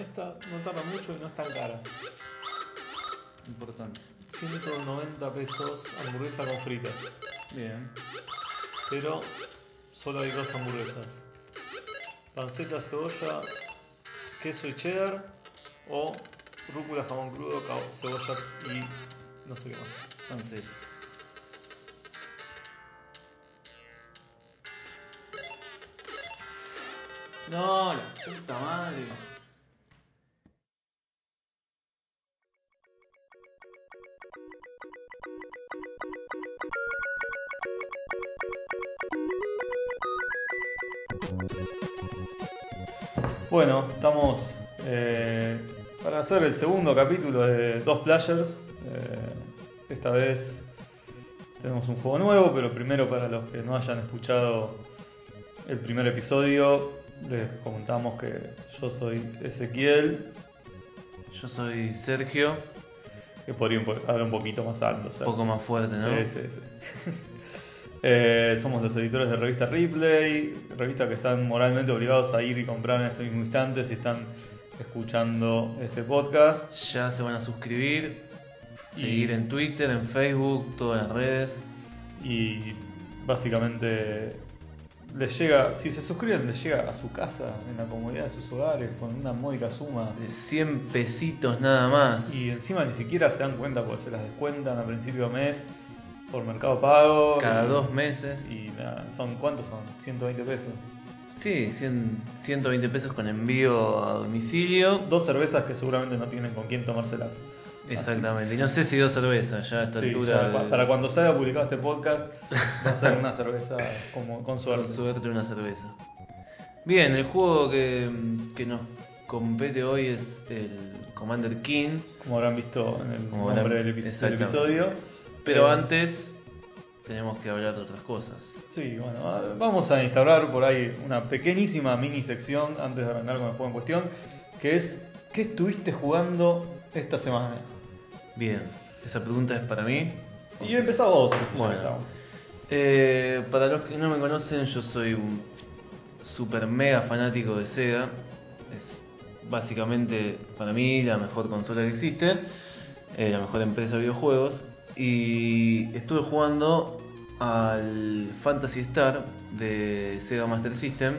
esta no tarda mucho y no es tan cara. Importante. 190 pesos hamburguesa con fritas. Bien. Pero solo hay dos hamburguesas. Panceta, cebolla, queso y cheddar o rúcula, jamón crudo, cebolla y no sé qué más. Entonces. No, la puta madre. Hacer el segundo capítulo de Dos Players. Eh, esta vez tenemos un juego nuevo, pero primero para los que no hayan escuchado el primer episodio, les comentamos que yo soy Ezequiel, Yo soy Sergio, que podría hablar un poquito más alto. un poco más fuerte, ¿no? Sí, sí, sí. Eh, somos los editores de revista Ripley, revista que están moralmente obligados a ir y comprar en este mismo instante si están escuchando este podcast. Ya se van a suscribir, Y- seguir en Twitter, en Facebook, todas las redes. Y básicamente les llega, si se suscriben, les llega a su casa, en la comodidad de sus hogares, con una módica suma. De 100 pesitos nada más. Y encima ni siquiera se dan cuenta porque se las descuentan a principio de mes por Mercado Pago. Cada y- dos meses. Y nada, son ¿cuántos son? 120 pesos. Sí, 100, 120 pesos con envío a domicilio. Dos cervezas que seguramente no tienen con quién tomárselas. Exactamente. Y no sé si dos cervezas ya a esta Sí, altura. ya, de- pa- Para cuando salga publicado este podcast, va a ser una cerveza como, con Con suerte. suerte una cerveza. Bien, el juego que, que nos compete hoy es el Commander King. Como habrán visto en el Como nombre habrán- del, epi- del exactamente. episodio. Pero Eh, antes tenemos que hablar de otras cosas. Sí, bueno, ah, vamos a instaurar por ahí una pequeñísima mini sección antes de arrancar con el juego en cuestión, que es ¿qué estuviste jugando esta semana? Bien, esa pregunta es para mí. Y empezá vos. Bueno. Eh, para los que no me conocen, yo soy un super mega fanático de Sega. Es básicamente para mí la mejor consola que existe, eh, la mejor empresa de videojuegos. Y estuve jugando al Fantasy Star de Sega Master System,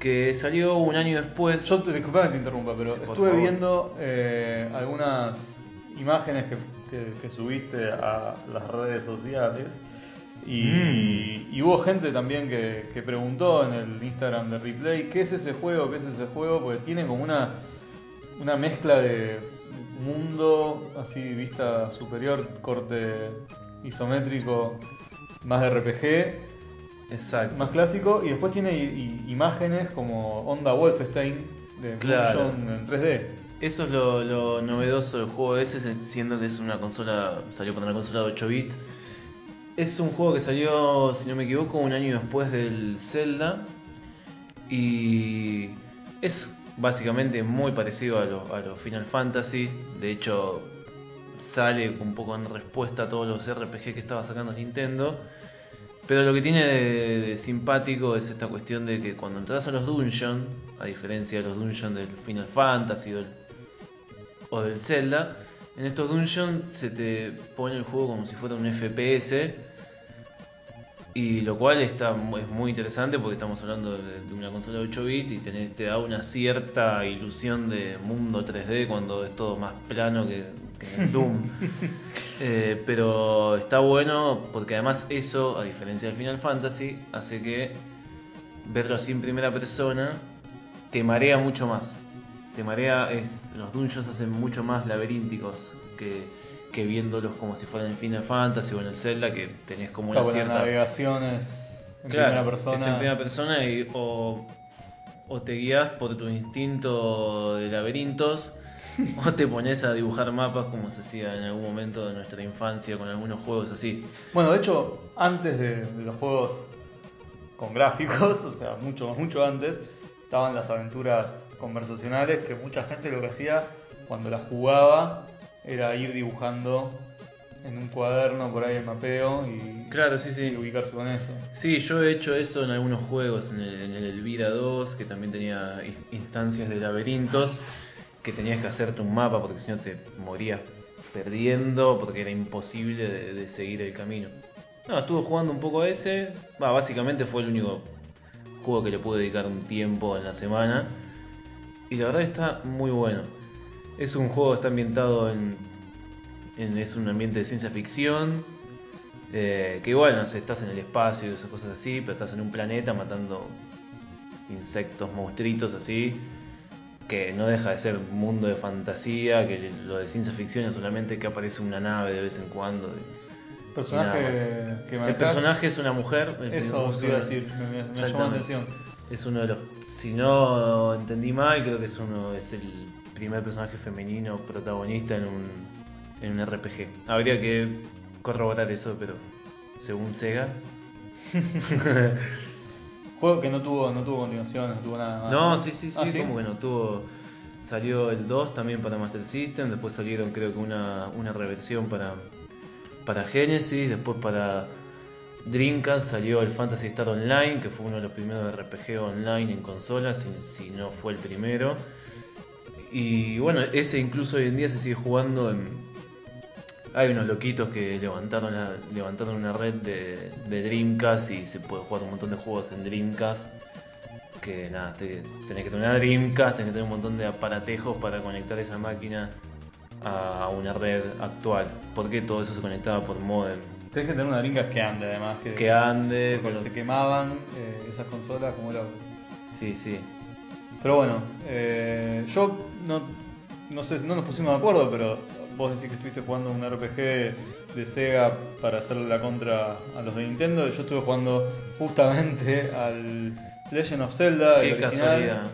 que salió un año después. Yo, disculpame que te interrumpa, pero Sí, estuve favor. viendo eh, algunas imágenes que, que- que subiste a las redes sociales y, Mm. y hubo gente también que, que preguntó en el Instagram de Replay qué es ese juego, qué es ese juego, porque tiene como una, una mezcla de mundo así vista superior, corte isométrico, más de RPG, Exacto. más clásico, y después tiene i- i- imágenes como Onda Wolfenstein de Claro. en 3D. Eso es lo, lo novedoso del juego ese, siendo que es una consola, salió para una consola de 8 bits. Es un juego que salió, si no me equivoco, un año después del Zelda. Y es básicamente muy parecido a los a los Final Fantasy. De hecho, sale un poco en respuesta a todos los RPG que estaba sacando Nintendo. Pero lo que tiene de, simpático es esta cuestión de que cuando entras a los dungeons, a diferencia de los dungeons del Final Fantasy o del, Zelda, en estos dungeons se te pone el juego como si fuera un FPS. Y lo cual está, es muy interesante porque estamos hablando de, una consola de 8 bits y te da una cierta ilusión de mundo 3D cuando es todo más plano que, Doom. Eh, pero está bueno porque además eso, a diferencia del Final Fantasy, hace que verlo así en primera persona te marea mucho más. Te marea, es, los dungeons hacen mucho más laberínticos que, que viéndolos como si fueran en Final Fantasy o en el Zelda, que tenés como una Claro, la cierta. navegación es en Claro, primera persona. Es en primera persona y o, o te guías por tu instinto de laberintos o te pones a dibujar mapas como se hacía en algún momento de nuestra infancia con algunos juegos así. Bueno, de hecho, antes de, de los juegos con gráficos, o sea, mucho, mucho antes, estaban las aventuras conversacionales que mucha gente lo que hacía cuando las jugaba era ir dibujando en un cuaderno por ahí el mapeo y, Claro, sí, sí. y ubicarse con eso. Sí, yo he hecho eso en algunos juegos, en el, en el Elvira 2, que también tenía in- instancias de laberintos. Que tenías que hacerte un mapa porque si no te morías perdiendo porque era imposible de, seguir el camino. No, estuve jugando un poco a ese. Básicamente fue el único juego que le pude dedicar un tiempo en la semana. Y la verdad está muy bueno. Es un juego que está ambientado en. en- es un ambiente de ciencia ficción. eh, que igual, no sé, estás en el espacio y esas cosas así, pero estás en un planeta matando insectos, monstruitos así. Que no deja de ser un mundo de fantasía, que lo de ciencia ficción es solamente que aparece una nave de vez en cuando. y- Personaje y que el personaje es una mujer. Eso te iba a decir, me, me- llamó la atención. Es uno de los. Si no entendí mal, creo que es uno es el primer personaje femenino protagonista en un, en un RPG. Habría que corroborar eso, pero según Sega. Juego que no tuvo, no tuvo continuación, no tuvo nada más. No, sí, sí, sí, Ah, como que no tuvo. Salió el 2 también para Master System, después salieron creo que una, una reversión para, para Genesis, después para Dreamcast salió el Fantasy Star Online, que fue uno de los primeros RPG online en consolas, si, si no fue el primero. Y bueno, ese incluso hoy en día se sigue jugando en... Hay unos loquitos que levantaron, la- levantaron una red de, de Dreamcast y se puede jugar un montón de juegos en Dreamcast que nada, te- tenés que tener una Dreamcast, tenés que tener un montón de aparatejos para conectar esa máquina a una red actual. Porque todo eso se conectaba por modem. Tenés que tener una Dreamcast que ande además. Que, Que ande, porque se quemaban eh, esas consolas como loco. Sí, sí. Pero bueno, eh, yo no, no sé, no nos pusimos de acuerdo, pero vos decís que estuviste jugando un RPG de Sega para hacerle la contra a los de Nintendo. Yo estuve jugando justamente al Legend of Zelda, el Qué original. casualidad.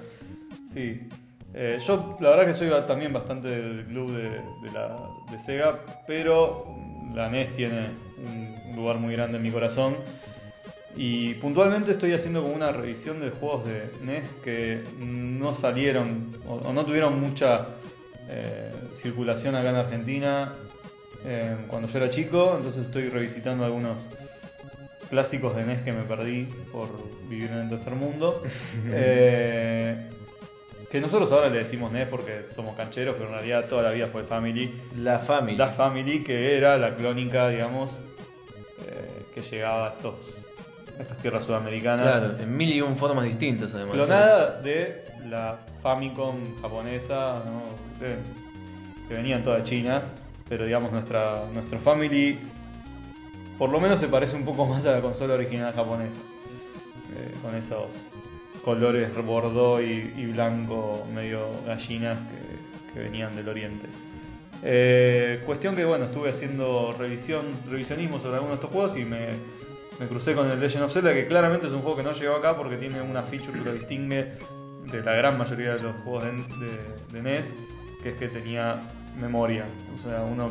Sí. Eh, yo la verdad que soy también bastante del club de, de la, de Sega, pero la NES tiene un, un lugar muy grande en mi corazón. Y puntualmente estoy haciendo como una revisión de juegos de NES que no salieron o, o no tuvieron mucha eh, circulación acá en Argentina eh, cuando yo era chico. Entonces estoy revisitando algunos clásicos de NES que me perdí por vivir en el tercer mundo. Eh, que nosotros ahora le decimos NES porque somos cancheros, pero en realidad toda la vida fue Family. La Family. La Family, que era la clónica, digamos, eh, que llegaba a, estos, estas tierras sudamericanas. Claro, en mil y un formas distintas además. Clonada de la Famicom japonesa, ¿no? Que, venían toda China, pero digamos nuestra, nuestro Family por lo menos se parece un poco más a la consola original japonesa, eh, con esos colores bordeaux y, blanco medio gallinas que, que venían del oriente. Eh, cuestión que bueno, estuve haciendo revisión, revisionismo sobre algunos de estos juegos y me, me crucé con el Legend of Zelda, que claramente es un juego que no llegó acá porque tiene una feature que lo distingue de la gran mayoría de los juegos de- de NES, que es que tenía memoria. O sea, uno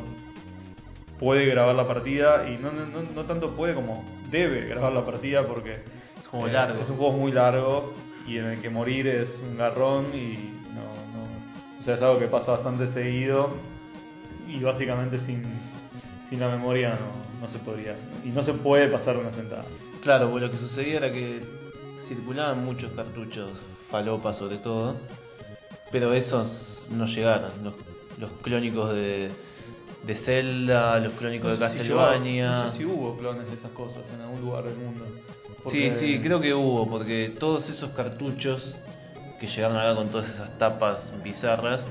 puede grabar la partida y no, no, no- no tanto puede como debe grabar la partida porque Es un juego eh, largo. es un juego muy largo y en el que morir es un garrón y no, no- o sea, es algo que pasa bastante seguido y básicamente sin, sin la memoria no, no se podría y no se puede pasar una sentada. Claro, pues lo que sucedía era que circulaban muchos cartuchos, falopa sobre todo, pero esos no llegaron. Los, los clónicos de, de Zelda, los clónicos de sé si Castlevania. no sé si hubo clones de esas cosas en algún lugar del mundo. Sí, Porque- sí, creo que hubo, porque todos esos cartuchos que llegaron acá con todas esas tapas bizarras,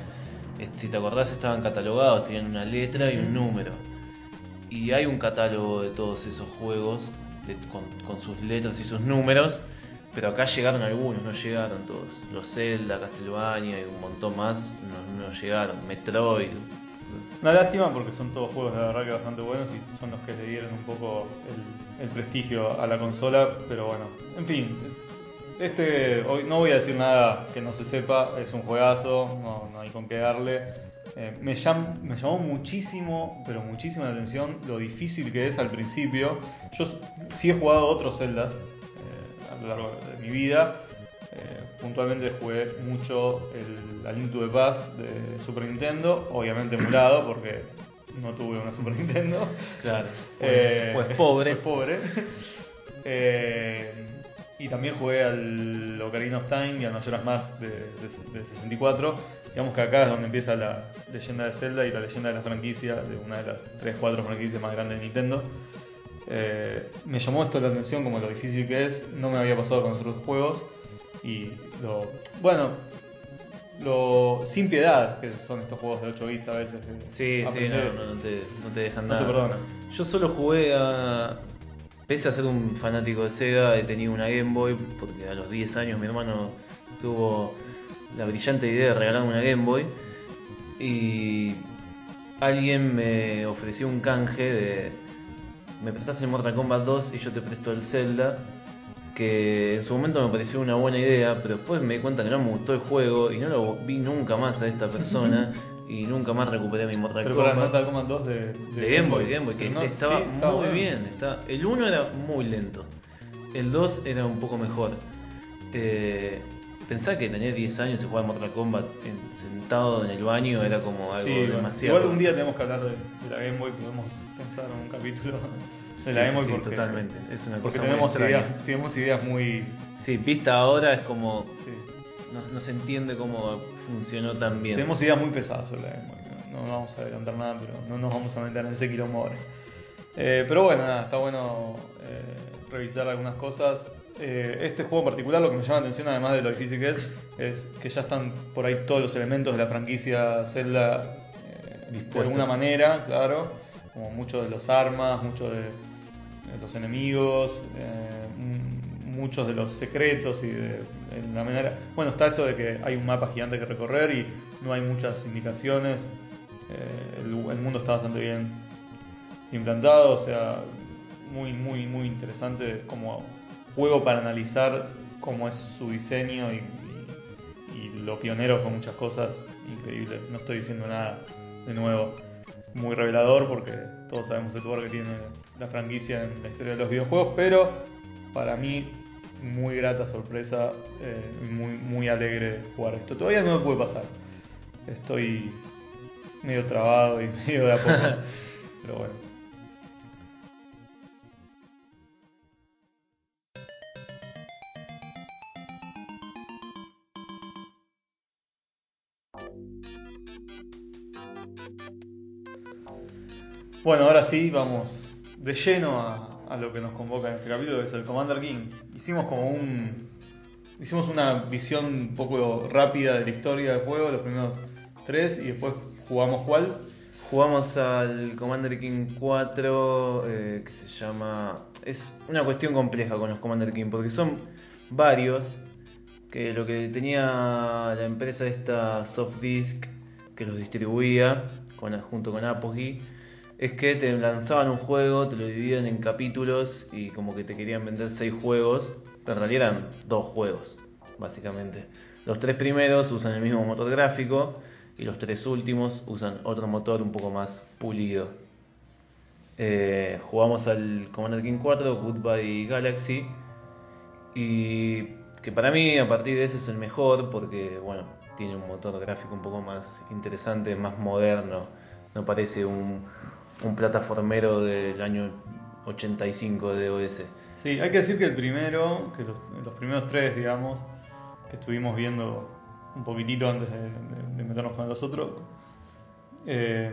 eh, si te acordás estaban catalogados, tenían una letra y un número. Y hay un catálogo de todos esos juegos de- con, con sus letras y sus números, pero acá llegaron algunos, no llegaron todos. Los Zelda, Castlevania y un montón más no, no llegaron. Metroid. Una lástima porque son todos juegos la verdad que bastante buenos y son los que le dieron un poco el, prestigio a la consola, pero bueno, en fin. Este, hoy no voy a decir nada que no se sepa, es un juegazo, no, no hay con qué darle. Eh, me, llam- me llamó muchísimo, pero muchísima atención lo difícil que es al principio. Yo sí he jugado otros Zeldas a lo largo de mi vida. Eh, puntualmente jugué mucho el to the Past de Super Nintendo, obviamente emulado porque no tuve una Super Nintendo. Claro. Eh, Pues, pues pobre. pues pobre. Eh, y también jugué al Ocarina of Time y al Majora's Mask de, de- de 64. digamos que acá es donde empieza la leyenda de Zelda y la leyenda de la franquicia, de una de las 3, 4 franquicias más grandes de Nintendo. Eh, me llamó esto la atención como lo difícil que es, no me había pasado con otros juegos y lo, bueno, lo sin piedad que son estos juegos de 8 bits a veces. Sí, sí, no, no, no te, no te dejan No te nada. perdonan. Yo solo jugué a. Pese a ser un fanático de Sega, he tenido una Game Boy, porque a los 10 años mi hermano tuvo la brillante idea de regalarme una Game Boy. Y alguien me ofreció un canje de. Me prestas el Mortal Kombat 2 y yo te presto el Zelda. Que en su momento me pareció una buena idea, pero después me di cuenta que no me gustó el juego y no lo vi nunca más a esta persona. y nunca más recuperé mi Mortal Pero para Kombat. Mortal Kombat 2 de, De Game Boy, Game Boy, que No, estaba sí, muy bien. El 1 era muy lento. El 2 era un poco mejor. Eh, pensá que tener 10 años y jugar Mortal Kombat en- sentado en el baño era como algo Sí, demasiado. Igual un día tenemos que hablar de, de la Game Boy, podemos pensar en un capítulo de Sí, la Boy sí, porque, totalmente. Es una porque cosa muy tenemos, extraña. ideas, tenemos ideas muy... Sí, vista ahora es como. sí. No, no se entiende cómo funcionó tan bien. Tenemos ideas muy pesadas sobre la Boy. No, no vamos a adelantar nada, pero no nos vamos a meter en ese quilombo ahora. Eh, pero bueno, nada, está bueno eh, revisar algunas cosas. Eh, este juego en particular, lo que me llama la atención, además de lo difícil que es, es que ya están por ahí todos los elementos de la franquicia Zelda de alguna manera, claro. Como muchos de los armas, muchos de, de los enemigos, eh, muchos de los secretos y de, la manera. Bueno, está esto de que hay un mapa gigante que recorrer y no hay muchas indicaciones. Eh, el, el mundo está bastante bien implantado, o sea, muy, muy, muy interesante como juego para analizar cómo es su diseño y, y- y lo pionero con muchas cosas. Increíble, no estoy diciendo nada de nuevo muy revelador porque todos sabemos el lugar que tiene la franquicia en la historia de los videojuegos, pero para mí muy grata sorpresa, eh, muy, muy alegre jugar esto. Todavía no me puede pasar, estoy medio trabado y medio de a poco, pero bueno. Bueno, ahora sí, vamos de lleno a, a lo que nos convoca en este capítulo, que es el Commander King. Hicimos como un. Hicimos una visión un poco rápida de la historia del juego, los primeros tres, y después jugamos cuál. Jugamos al Commander King 4, eh, que se llama... Es una cuestión compleja con los Commander King, porque son varios, que lo que tenía la empresa esta Softdisk, que los distribuía con, junto con Apogee, es que te lanzaban un juego, te lo dividían en capítulos y como que te querían vender seis juegos, en realidad eran dos juegos, básicamente. Los tres primeros usan el mismo motor gráfico y los tres últimos usan otro motor un poco más pulido. Eh, jugamos al Commander King 4, Goodbye Galaxy, y que para mí a partir de ese es el mejor porque bueno, tiene un motor gráfico un poco más interesante, más moderno, no parece un, un plataformero del año 85 de OS. Sí, hay que decir que el primero, que los, primeros tres, digamos, que estuvimos viendo un poquitito antes de, meternos con los otros, eh,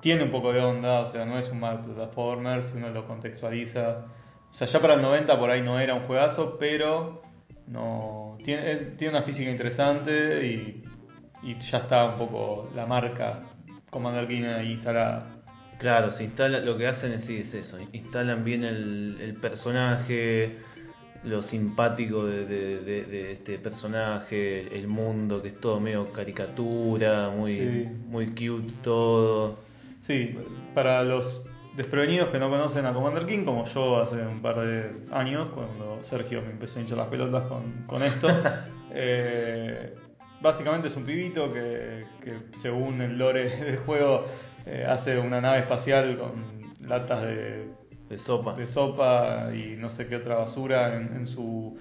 tiene un poco de onda, o sea, no es un mal plataformer si uno lo contextualiza. O sea, ya para el 90 por ahí no era un juegazo, pero no tiene, una física interesante y, ya está un poco la marca Commander King ahí instalada. Claro, se instala, lo que hacen es, sí, es eso, instalan bien el, el personaje, lo simpático de, de- de- de este personaje, el mundo que es todo medio caricatura, muy, Sí. muy cute todo. Sí, para los desprevenidos que no conocen a Commander King, como yo hace un par de años, cuando Sergio me empezó a hinchar las pelotas con, con esto, eh, básicamente es un pibito que, que según el lore del juego eh, hace una nave espacial con latas de, De sopa. de sopa y no sé qué otra basura en, en su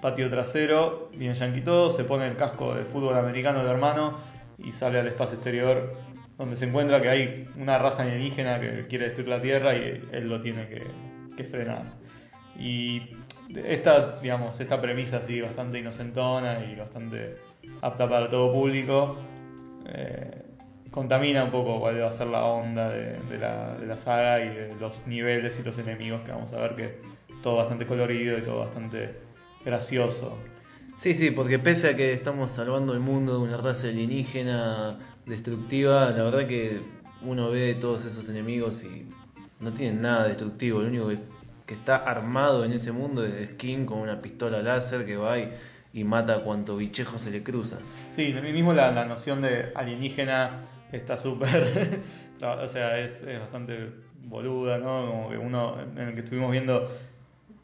patio trasero, bien yanqui todo, se pone el casco de fútbol americano de hermano y sale al espacio exterior donde se encuentra que hay una raza alienígena que quiere destruir la Tierra y él lo tiene que, que frenar. Y esta, digamos, esta premisa así bastante inocentona y bastante apta para todo público. Eh, contamina un poco cuál va a ser la onda de, de la, de la saga y de los niveles y los enemigos que vamos a ver que todo bastante colorido y todo bastante gracioso. Sí, sí, porque pese a que estamos salvando el mundo de una raza alienígena destructiva, la verdad que uno ve todos esos enemigos y no tienen nada destructivo. Lo único que, que está armado en ese mundo es Skin con una pistola láser que va y, y mata a cuanto bichejo se le cruza. Sí, mismo la, la noción de alienígena está súper. o sea, es, es bastante boluda, ¿no? Como que uno, en el que estuvimos viendo,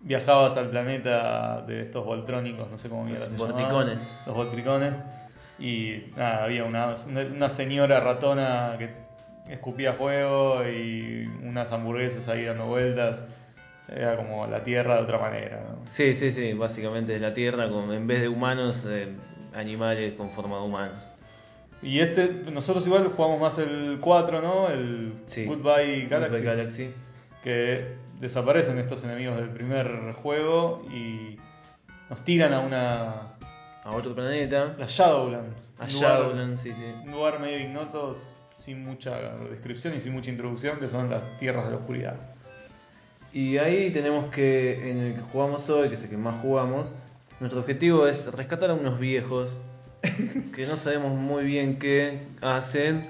viajabas al planeta de estos voltrónicos, no sé cómo Los se vorticones. Los voltricones. Y nada, había una, una señora ratona que escupía fuego y unas hamburguesas ahí dando vueltas. Era como la Tierra de otra manera, ¿no? Sí, sí, sí, básicamente es la Tierra con, en vez de humanos, eh, animales con forma de humanos. Y este, nosotros igual jugamos más el 4, ¿no? El Sí. Goodbye Galaxy. Goodbye Galaxy. Que desaparecen estos enemigos del primer juego y nos tiran a una. A otro planeta. las Shadowlands. A Shadowlands, sí, sí. Un lugar medio ignoto, sin mucha descripción y sin mucha introducción, que son las tierras de la oscuridad. Y ahí tenemos que, en el que jugamos hoy, que es el que más jugamos, nuestro objetivo es rescatar a unos viejos que no sabemos muy bien qué hacen,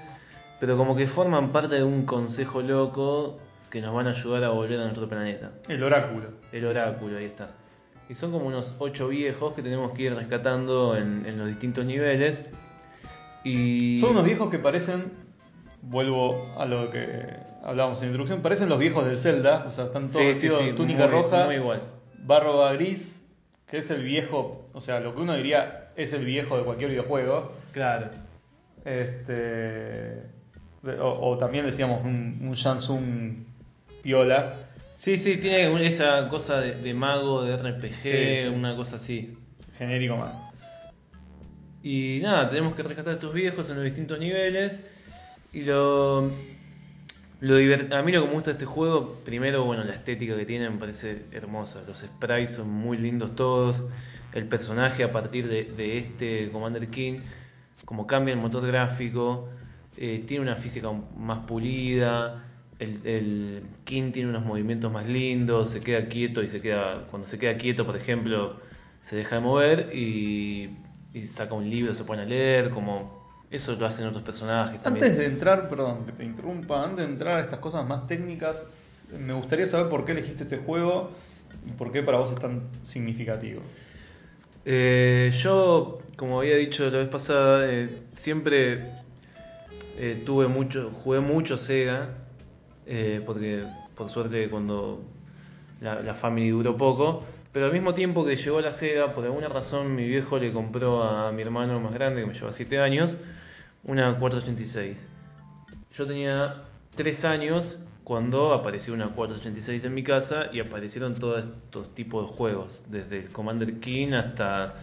pero como que forman parte de un consejo loco que nos van a ayudar a volver a nuestro planeta. El oráculo. El oráculo, ahí está. Y son como unos ocho viejos que tenemos que ir rescatando en, en los distintos niveles. Y... Son unos viejos que parecen, vuelvo a lo que hablábamos en la introducción, parecen los viejos del Zelda, o sea, están todos Sí, vestidos sí, túnica muy- roja, muy igual. barba gris, que es el viejo, o sea, lo que uno diría es el viejo de cualquier videojuego. Claro. Este, o, o también decíamos un, un Shansung piola. Sí, sí, tiene esa cosa de, de mago, de RPG, sí. una cosa así. genérico más. Y nada, tenemos que rescatar a estos viejos en los distintos niveles. Y lo, lo a mí lo que me gusta de este juego, primero, bueno, la estética que tiene me parece hermosa. Los sprites son muy lindos todos. El personaje a partir de, de este Commander King, como cambia el motor gráfico, eh, tiene una física más pulida. El, el King tiene unos movimientos más lindos, se queda quieto y se queda. Cuando se queda quieto, por ejemplo, se deja de mover y, y saca un libro, se pone a leer, como eso lo hacen otros personajes también. Antes de entrar, perdón que te interrumpa, antes de entrar a estas cosas más técnicas, me gustaría saber por qué elegiste este juego y por qué para vos es tan significativo. Eh, yo, como había dicho la vez pasada, eh, siempre eh, tuve mucho, jugué mucho Sega, porque por suerte cuando la, la Family duró poco, pero al mismo tiempo que llegó la Sega, por alguna razón mi viejo le compró a mi hermano más grande, que me lleva 7 años, una 486. Yo tenía 3 años cuando apareció una 486 en mi casa y aparecieron todos estos tipos de juegos, desde el Commander King hasta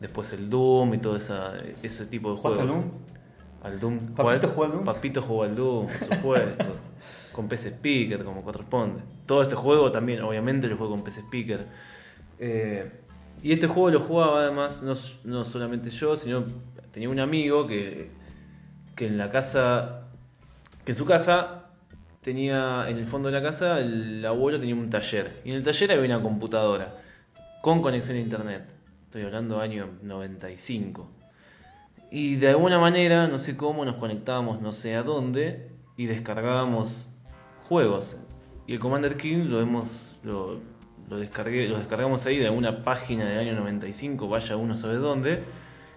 después el Doom y todo esa, ese tipo de juegos. ¿Jugaste al Doom? Al Doom. ¿Papito jugó al Doom? Papito jugó al Doom, por supuesto. con PC Speaker, como corresponde. Todo este juego también, obviamente, lo juego con PC Speaker. Eh, y este juego lo jugaba además, no, no solamente yo, sino tenía un amigo que, que en la casa, que en su casa tenía, en el fondo de la casa, el abuelo tenía un taller. Y en el taller había una computadora con conexión a internet. Estoy hablando año 95. Y de alguna manera, no sé cómo, nos conectábamos no sé a dónde y descargábamos juegos. Y el Commander King lo hemos lo, lo descargué, lo descargamos ahí de alguna página del año 95, vaya uno sabe dónde,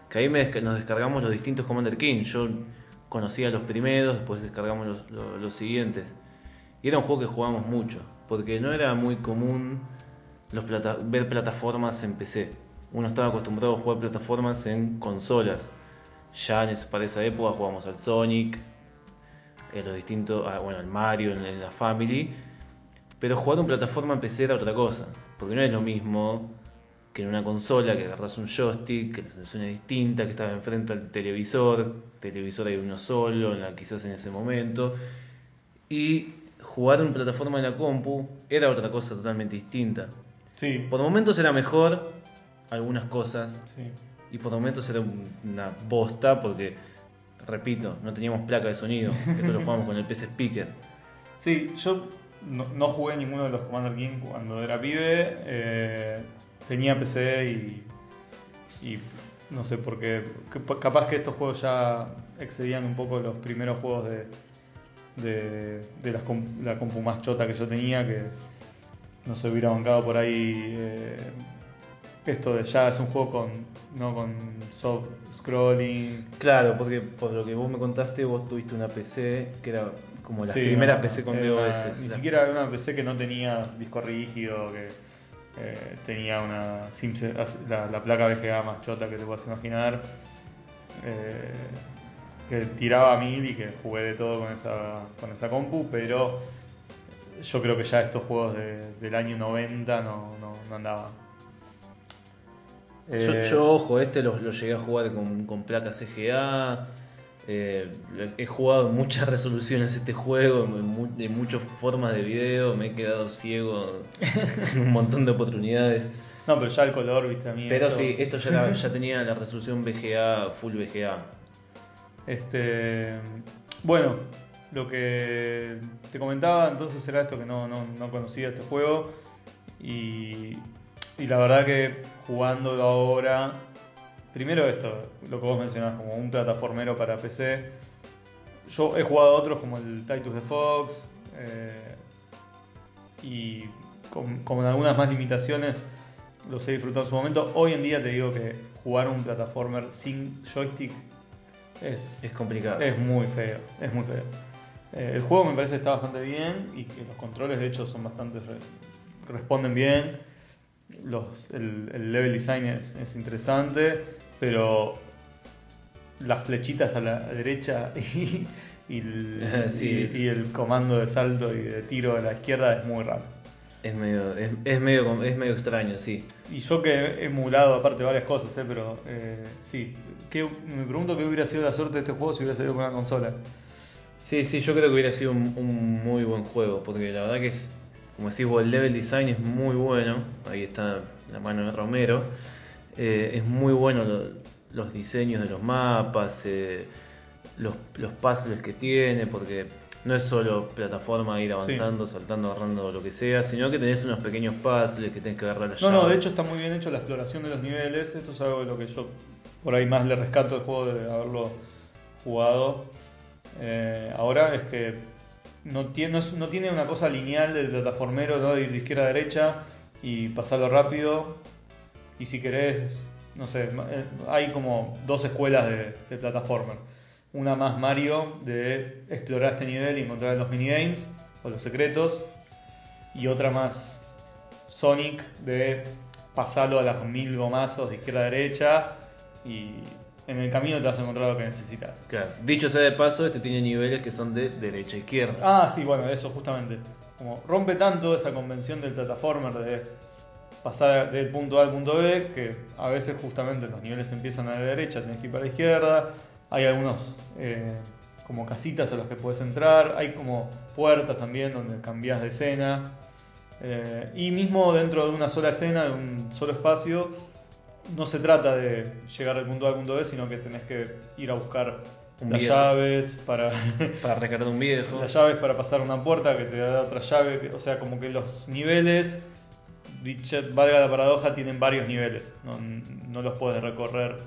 que ahí me nos descargamos los distintos Commander King. Yo conocía los primeros, después descargamos los, siguientes. Y era un juego que jugábamos mucho, porque no era muy común ver plataformas en PC. Uno estaba acostumbrado a jugar plataformas en consolas. Ya en esa, para esa época jugábamos al Sonic, en los distintos, ah, bueno, al Mario, en, la Family. Pero jugar en plataforma en PC era otra cosa, porque no es lo mismo que en una consola que agarras un joystick, que la sensación es distinta, que estás enfrente al televisor, televisor hay uno solo, en la- quizás en ese momento. Y jugar en plataforma en la compu era otra cosa totalmente distinta. Sí, Por momentos era mejor algunas cosas, sí. y por momentos era una bosta porque, repito, no teníamos placa de sonido. Esto lo jugamos con el PC Speaker. Sí, yo no, no jugué ninguno de los Commander King cuando era pibe. eh, tenía PC y, y no sé por qué. que- Capaz que estos juegos ya excedían un poco los primeros juegos de, de, de las la compu más chota que yo tenía. Que no se hubiera bancado por ahí. eh, esto de ya es un juego con, no con soft scrolling. Claro, porque por lo que vos me contaste, vos tuviste una PC que era como las Sí, primeras no, PC con DOS. Ni La- siquiera era una PC que no tenía disco rígido, que eh, tenía una la, la placa VGA más chota que te puedas imaginar. eh, que tiraba a mil y que jugué de todo con esa, con esa compu, pero yo creo que ya estos juegos de- del año 90 no, no, no andaban. Yo, Eh, yo, ojo, este lo, lo llegué a jugar con, con placas CGA. Eh, he jugado en muchas resoluciones este juego, en, en muchas formas de video. Me he quedado ciego en un montón de oportunidades. no, pero ya el color, viste, a mí. Pero esto- sí, esto ya, la- ya tenía la resolución VGA, full VGA. Este, bueno, lo que te comentaba entonces era esto que no, no, no conocía este juego y, y la verdad que jugándolo ahora, primero esto, lo que vos mencionás como un plataformero para PC, yo he jugado otros como el Titus de Fox eh, y con, con algunas más limitaciones los he disfrutado en su momento. Hoy en día te digo que jugar un plataformer sin joystick es, Es complicado. es muy feo, es muy feo. Eh, el juego me parece que está bastante bien y que los controles de hecho son bastante re- responden bien. Los, el, el level design es, es interesante, pero las flechitas a la derecha y, y el, Sí. y- y el comando de salto y de tiro a la izquierda es muy raro. Es medio, es, es medio, es medio extraño, sí. Y yo que he emulado aparte varias cosas, ¿eh? pero eh, sí, ¿Qué- me pregunto qué hubiera sido la suerte de este juego si hubiera salido con una consola. Sí, sí, yo creo que hubiera sido un, un muy buen juego, porque la verdad que es, como decís vos, el level design es muy bueno, ahí está la mano de Romero, Eh, es muy bueno lo- los diseños de los mapas, eh, los, los puzzles que tiene, porque no es solo plataforma ir avanzando, saltando, agarrando lo que sea, sino que tenés unos pequeños puzzles que tenés que agarrar las No, no, llaves. de hecho está muy bien hecho la exploración de los niveles. Esto es algo de lo que yo por ahí más le rescato del juego de haberlo jugado. Eh, ahora es que no tiene, no, no tiene una cosa lineal del plataformero ¿no? de ir de izquierda a derecha y pasarlo rápido. Y si querés, no sé, eh, hay como dos escuelas de, de plataformer. Una más Mario de explorar este nivel y encontrar los minigames o los secretos. Y otra más Sonic de pasarlo a las mil gomazos de izquierda a derecha y en el camino te vas a encontrar lo que necesitas. Claro. Dicho sea de paso, este tiene niveles que son de derecha a izquierda. Ah, sí, bueno, eso justamente. Como rompe tanto esa convención del plataformer de pasar del punto A al punto B, que a veces justamente los niveles empiezan a la derecha, tenés que ir para la izquierda. Hay algunos eh, como casitas a los que puedes entrar, hay como puertas también donde cambias de escena. Eh, y mismo dentro de una sola escena, de un solo espacio, no se trata de llegar del punto A al punto B, sino que tenés que ir a buscar Un las viejo. llaves para Para recargar un viejo. las llaves para pasar una puerta que te da otra llave, o sea, como que los niveles, dicha, valga la paradoja, tienen varios niveles, no, no los puedes recorrer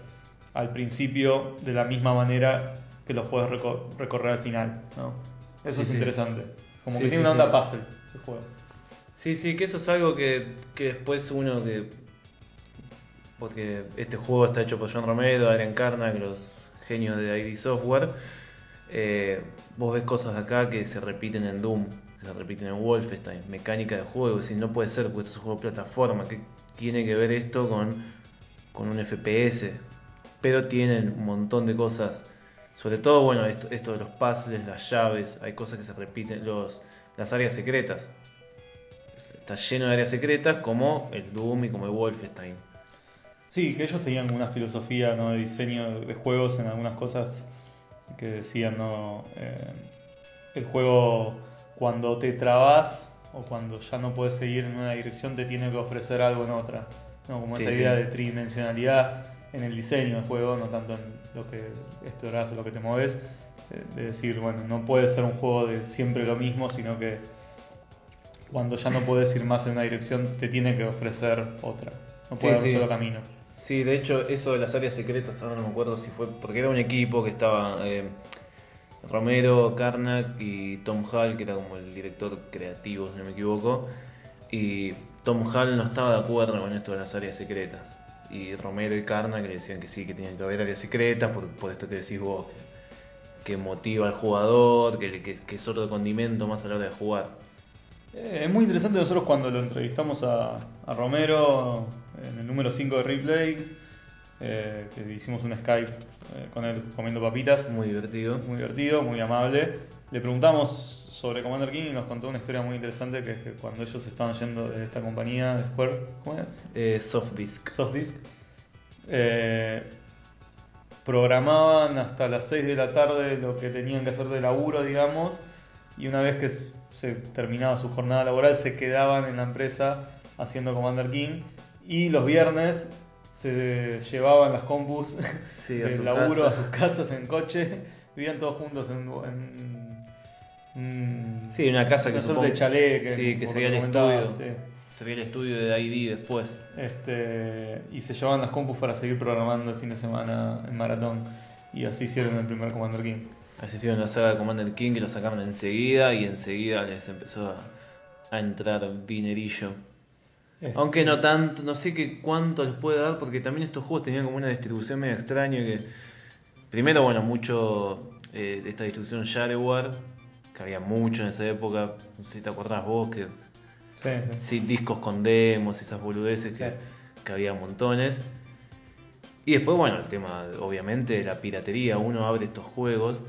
al principio de la misma manera que los puedes reco- recorrer al final, ¿no? Eso Sí, es sí. interesante, como Sí, que tiene una onda puzzle el juego. Sí, sí, que eso es algo que, que después uno que. Porque este juego está hecho por John Romero, Adrian Carnac, los genios de ID Software. eh, vos ves cosas acá que se repiten en Doom, que se repiten en Wolfenstein, mecánica de juego. Decir, no puede ser, porque esto es un juego de plataforma. ¿Qué tiene que ver esto con, con un FPS? Pero tienen un montón de cosas. Sobre todo, bueno, esto, de los puzzles, las llaves, hay cosas que se repiten, las áreas secretas está lleno de áreas secretas como el Doom y como el Wolfenstein. Sí, que ellos tenían una filosofía ¿no? de diseño de juegos en algunas cosas que decían, ¿no? Eh, el juego cuando te trabas o cuando ya no puedes seguir en una dirección te tiene que ofrecer algo en otra. ¿no? Como Sí, esa sí. idea de tridimensionalidad en el diseño del juego, no tanto en lo que explorás o lo que te mueves. eh, De decir, bueno, no puede ser un juego de siempre lo mismo, sino que cuando ya no puedes ir más en una dirección, te tiene que ofrecer otra. No Sí, puede haber un solo camino. Sí, de hecho, eso de las áreas secretas, ahora no me acuerdo si fue. Porque era un equipo que estaba eh, Romero, Karnak y Tom Hall, que era como el director creativo, si no me equivoco. Y Tom Hall no estaba de acuerdo con esto de las áreas secretas. Y Romero y Karnak le decían que sí, que tenían que haber áreas secretas por, por esto que decís vos, que, motiva al jugador, que, que, que es otro condimento más a la hora de jugar. Eh, es muy interesante nosotros cuando lo entrevistamos a, a Romero en el número 5 de Replay, eh, que hicimos un Skype eh, con él comiendo papitas, Muy divertido. muy divertido, muy amable. Le preguntamos sobre Commander King y nos contó una historia muy interesante que es que cuando ellos estaban yendo de esta compañía de Square, ¿cómo era? Eh. Softdisk, eh, programaban hasta las 6 de la tarde lo que tenían que hacer de laburo, digamos, y una vez que se terminaba su jornada laboral se quedaban en la empresa haciendo Commander King y los viernes se llevaban las compus Sí, del laburo casa. a sus casas en coche, vivían todos juntos en, en- en- Sí, una casa que una suerte supongo- de chalet que, sí, que sería el estudio. sí. Sería el estudio de ID después. Este, y se llevaban las compus para seguir programando el fin de semana en maratón. Y así hicieron el primer Commander King. Así hicieron la saga de Commander King que lo sacaron enseguida y enseguida les empezó a, a entrar dinerillo. Este, Aunque no tanto, no sé qué cuánto les puede dar porque también estos juegos tenían como una distribución medio extraña que... Primero, bueno, mucho eh, de esta distribución Shareware, que había mucho en esa época, no sé si te acordás vos, que sí, sí. sí, discos con demos y esas boludeces que, Sí. que había montones. Y después, bueno, el tema, obviamente, de la piratería. Uno abre estos juegos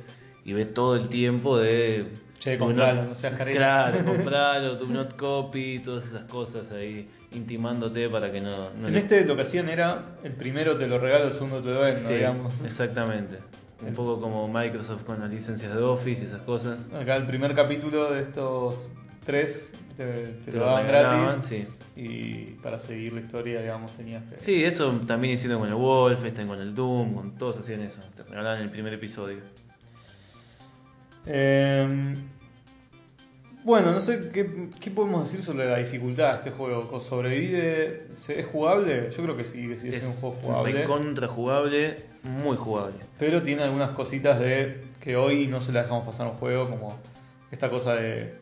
y ve todo el tiempo de. Che, compralo, no seas careta. Claro, compralo, do not copy, todas esas cosas ahí, intimándote para que no. no En le- este lo que hacían era: el primero te lo regalo, el segundo te lo vendo, Sí, digamos. exactamente. Un poco como Microsoft con las licencias de Office y esas cosas. Acá el primer capítulo de estos tres te, te Te lo lo daban gratis. sí. Y para seguir la historia, digamos, tenías que. Sí, eso también hicieron con el Wolfenstein, con el Doom, con todos hacían eso. Te regalaban el primer episodio. Eh, bueno, no sé qué, qué podemos decir sobre la dificultad de este juego. ¿Sobrevive? ¿Se- ¿Es jugable? Yo creo que sí, que sigue siendo un juego jugable. contra jugable, muy jugable. Pero tiene algunas cositas de que hoy no se la dejamos pasar a un juego, como esta cosa de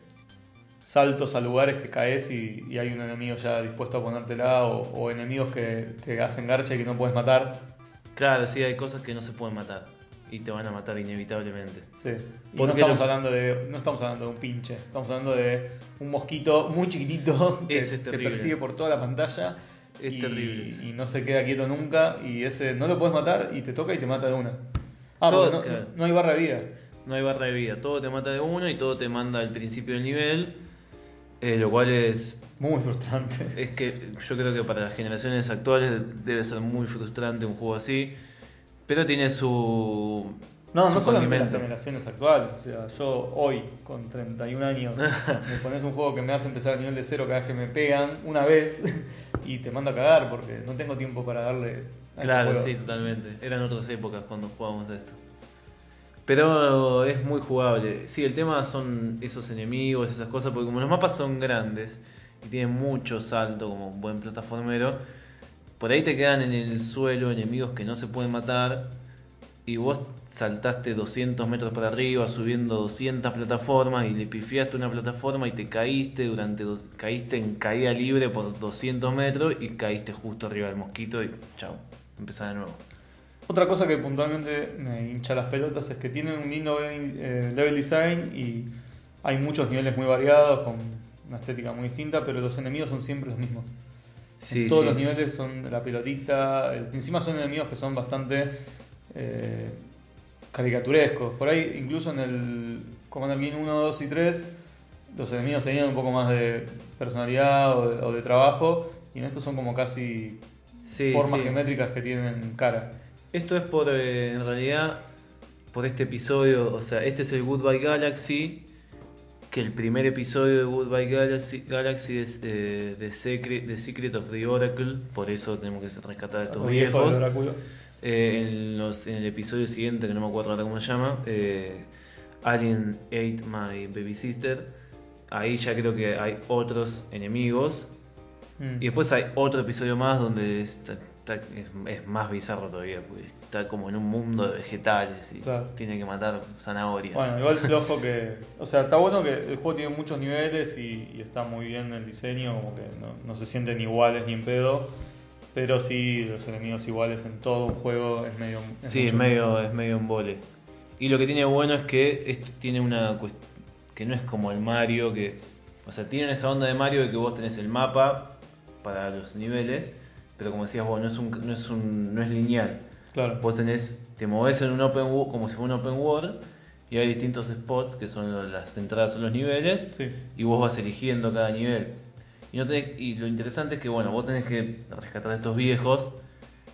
saltos a lugares que caes y, y hay un enemigo ya dispuesto a ponértela, o, o enemigos que te hacen garcha y que no puedes matar. Claro, sí, hay cosas que no se pueden matar y te van a matar inevitablemente. Sí. Y ¿Por no estamos, lo- hablando de, no estamos hablando de un pinche, estamos hablando de un mosquito muy chiquitito que te persigue por toda la pantalla. Es y, terrible y no se queda quieto nunca. Y ese no lo puedes matar y te toca y te mata de una. Ah, Todo- no, claro. no hay barra de vida. No hay barra de vida, todo te mata de uno y todo te manda al principio del nivel, eh, lo cual es Muy frustrante. Es que yo creo que para las generaciones actuales debe ser muy frustrante un juego así, pero tiene su. No, su no solamente las generaciones actuales. O sea, yo hoy, con 31 años, me pones un juego que me hace empezar a nivel de cero cada vez que me pegan una vez y te mando a cagar porque no tengo tiempo para darle a ese Claro, juego. sí, totalmente. Eran otras épocas cuando jugábamos a esto. Pero es muy jugable. Sí, el tema son esos enemigos, esas cosas, porque como los mapas son grandes y tienen mucho salto como un buen plataformero, por ahí te quedan en el suelo enemigos que no se pueden matar y vos saltaste 200 metros para arriba subiendo 200 plataformas y le pifiaste una plataforma y te caíste durante caíste en caída libre por 200 metros y caíste justo arriba del mosquito y chao, empezás de nuevo. Otra cosa que puntualmente me hincha las pelotas es que tienen un lindo eh, level design y hay muchos niveles muy variados con una estética muy distinta, pero los enemigos son siempre los mismos. Sí, En todos sí. los niveles son la pelotita. el- Encima son enemigos que son bastante eh, caricaturescos. Por ahí, incluso en el Commander King 1, 2 y 3, los enemigos tenían un poco más de personalidad o de, o de trabajo. Y en estos son como casi Sí, formas geométricas que tienen cara. Esto es por, eh, en realidad, por este episodio, o sea, este es el Goodbye Galaxy que el primer episodio de Goodbye Galaxy, Galaxy es eh, The, Secret, of the Oracle, por eso tenemos que rescatar a estos viejos. Eh, en, los- en el episodio siguiente, que no me acuerdo ahora cómo se llama, eh, Alien Ate My Baby Sister, ahí ya creo que hay otros enemigos. Mm. Y después hay otro episodio más donde está- está- es, es más bizarro todavía, porque está como en un mundo de vegetales y Claro. tiene que matar zanahorias. Bueno, igual flojo que. O sea, está bueno que el juego tiene muchos niveles y, y está muy bien el diseño, como que no, no se sienten iguales ni en pedo. Pero sí, los enemigos iguales en todo un juego es medio. Sí, es medio, es medio un vole. Y lo que tiene bueno es que esto tiene una que no es como el Mario, que. O sea, tiene esa onda de Mario de que vos tenés el mapa para los niveles, pero como decías vos, no es un, no es un, no es lineal. Claro. Vos tenés, te movés en un open como si fuera un open world, y hay distintos spots que son las entradas a los niveles, Sí. y vos vas eligiendo cada nivel. Y, no tenés- y lo interesante es que, bueno, vos tenés que rescatar a estos viejos,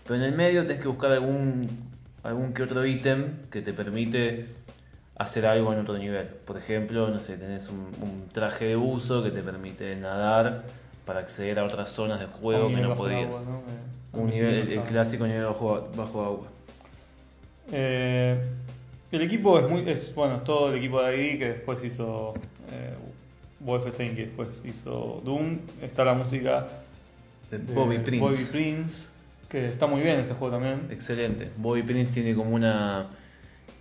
pero en el medio tenés que buscar algún, algún que otro ítem que te permite hacer algo en otro nivel. Por ejemplo, no sé, tenés un, un traje de buzo que te permite nadar para acceder a otras zonas del A juego que no el podías. agua, ¿no? Que- Un que sí nivel, me el, el clásico nivel bajo, bajo agua. Eh, el equipo es muy. Es, bueno, es todo el equipo de ahí que después hizo. Eh, Wolfenstein, que después hizo Doom. Está la música De de Bobby Prince. Bobby Prince, que está muy bien este juego también. Excelente. Bobby Prince tiene como una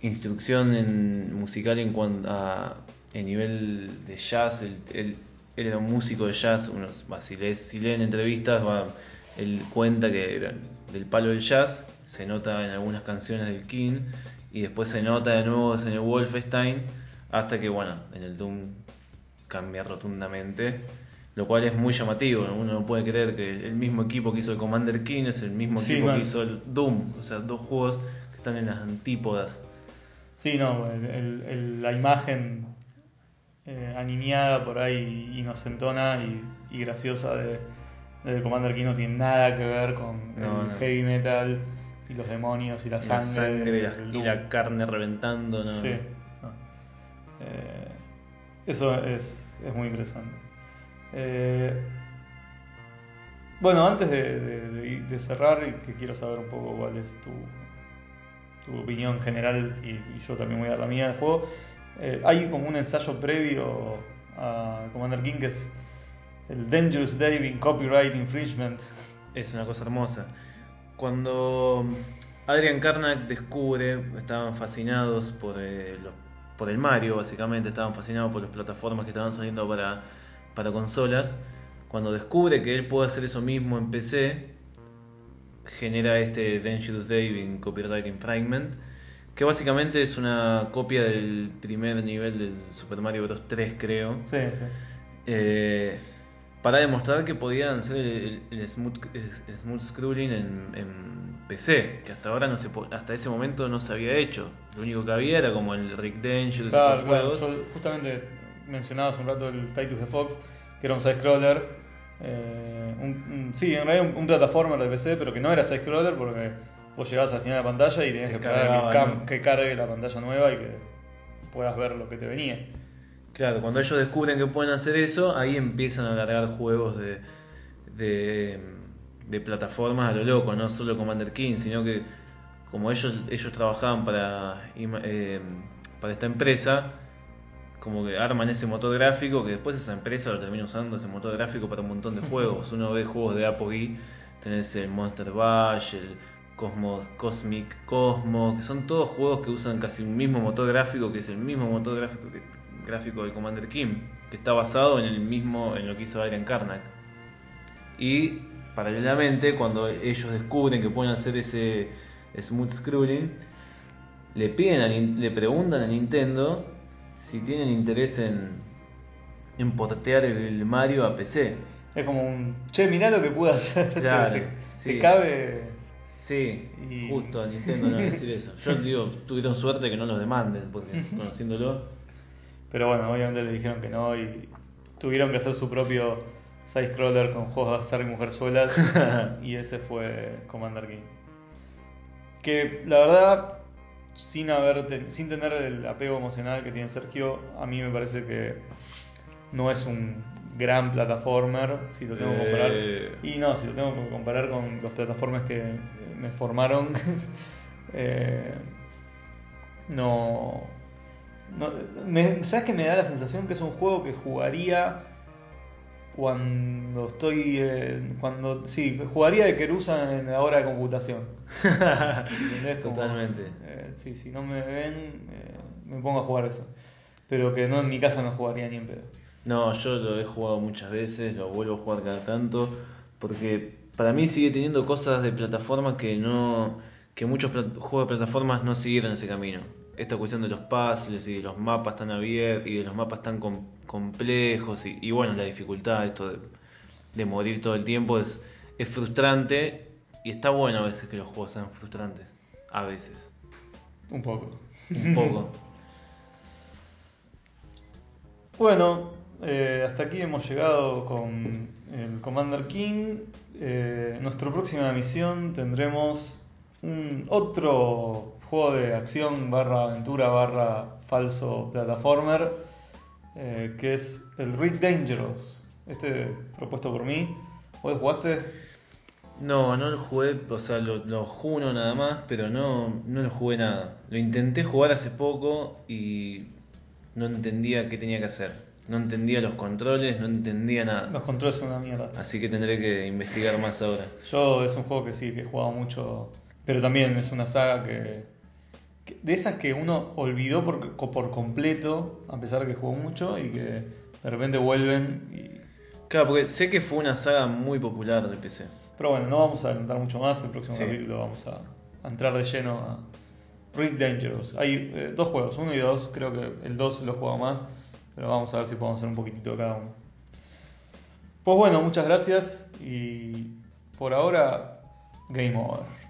instrucción en, musical en cuanto a en nivel de jazz. Él- él era un músico de jazz. Unos, si, lees- si leen entrevistas, va, él cuenta que era del palo del jazz. Se nota en algunas canciones del King. Y después se nota de nuevo en el Wolfenstein. Hasta que, bueno, en el Doom cambia rotundamente. Lo cual es muy llamativo. ¿no? Uno no puede creer que el mismo equipo que hizo el Commander King es el mismo Sí, equipo que hizo el Doom. O sea, dos juegos que están en las antípodas. Sí, no, el- el- el- la imagen eh, aniñada por ahí, inocentona y, y graciosa de, de Commander King no tiene nada que ver con No, el no. heavy metal y los demonios y la Y sangre. la sangre y la, y carne reventando. ¿no? Sí. no. Eh, eso es, es muy interesante. Eh, bueno, antes de, de- de- cerrar, que quiero saber un poco cuál es tu, tu opinión general, y, y yo también voy a dar la mía del juego. Eh, hay como un ensayo previo a Commander King que es el Dangerous Dave in Copyright Infringement. Es una cosa hermosa. Cuando Adrian Karnak descubre, estaban fascinados por, los- por el Mario, básicamente, estaban fascinados por las plataformas que estaban saliendo para, para consolas. Cuando descubre que él puede hacer eso mismo en PC, genera este Dangerous Dave in Copyright Infringement, que básicamente es una copia del primer nivel del Super Mario Bros. 3, creo. Sí, sí. Eh, para demostrar que podían hacer el, el smooth, scrolling en, en PC, que hasta ahora no se hasta ese momento no se había hecho. Lo único que había era como el Rick Dangerous y Claro, claro. juegos. Yo justamente mencionaba hace un rato el Fight to the Fox, que era un side-scroller. eh, un, un- sí, en realidad un, un plataformer de PC, pero que no era side-scroller porque vos llegabas al final de la pantalla y tenías Te que esperar cargaba, que, ¿no? que cargue la pantalla nueva y que puedas ver lo que te venía. Claro, cuando ellos descubren que pueden hacer eso, ahí empiezan a largar juegos de, de, de plataformas a lo loco, no solo Commander King, sino que como ellos, ellos trabajaban para, eh, para esta empresa, como que arman ese motor gráfico que después esa empresa lo termina usando ese motor gráfico para un montón de juegos. Uno ve juegos de Apogee, tenés el Monster Bash, el Cosmos, Cosmic Cosmo, que son todos juegos que usan casi un mismo motor gráfico, que es el mismo motor gráfico que, gráfico del Commander King, que está basado en el mismo en lo que hizo Adrian Karnak. Y paralelamente, cuando ellos descubren que pueden hacer ese smooth scrolling, le piden a le preguntan a Nintendo si tienen interés en, en portear el Mario a PC. Es como un, che, mirá lo que pude hacer. ¿Te- Claro, te, sí. te cabe? Sí, Y- justo a Nintendo no decir eso. Yo digo, tuvieron suerte que no los demanden, porque conociéndolo. Pero bueno, obviamente le dijeron que no y tuvieron que hacer su propio side-scroller con juegos de azar y mujerzuelas. y ese fue Commander King. Que la verdad, sin, haber ten- sin tener el apego emocional que tiene Sergio, a mí me parece que no es un gran plataformer, si lo tengo que comparar. Eh. Y no, si lo tengo que comparar con los plataformas que me formaron, eh, no, no me- ¿Sabes que me da la sensación que es un juego que jugaría cuando estoy. eh, cuando Sí, jugaría de Kerusa en la hora de computación. ¿Entendés? Como, Totalmente. eh, sí, si no me ven, eh, me pongo a jugar eso. Pero que no en mi casa no jugaría ni en pedo. No, yo lo he jugado muchas veces, lo vuelvo a jugar cada tanto, porque para mí sigue teniendo cosas de plataforma que no, que muchos juegos de plataformas no siguieron ese camino. Esta cuestión de los puzzles y de los mapas tan abiertos y de los mapas tan com- complejos y, y bueno, la dificultad, esto de, de morir todo el tiempo es, es frustrante y está bueno a veces que los juegos sean frustrantes, a veces, Un poco. un poco. Bueno, eh, hasta aquí hemos llegado con el Commander King. Eh, nuestra próxima misión tendremos un otro juego de acción barra aventura barra falso plataformer eh, que es el Rick Dangerous. Este propuesto por mí. ¿Vos jugaste? No, no lo jugué, o sea, lo, lo jugué uno nada más, pero no, no lo jugué nada. Lo intenté jugar hace poco y no entendía qué tenía que hacer. No entendía los controles, no entendía nada. Los controles son una mierda. Así que tendré que investigar más ahora. Yo es un juego que sí, que he jugado mucho, pero también es una saga que, que- de esas que uno olvidó por, por completo, a pesar de que jugó mucho y que de repente vuelven. Y... Claro, porque sé que fue una saga muy popular de PC. Pero bueno, no vamos a adelantar mucho más, el próximo Sí. capítulo vamos a, a entrar de lleno a Rick Dangerous. Hay eh, dos juegos, uno y dos, creo que el 2 lo he jugado más, pero vamos a ver si podemos hacer un poquitito de cada uno. Pues bueno, muchas gracias y por ahora, Game Over.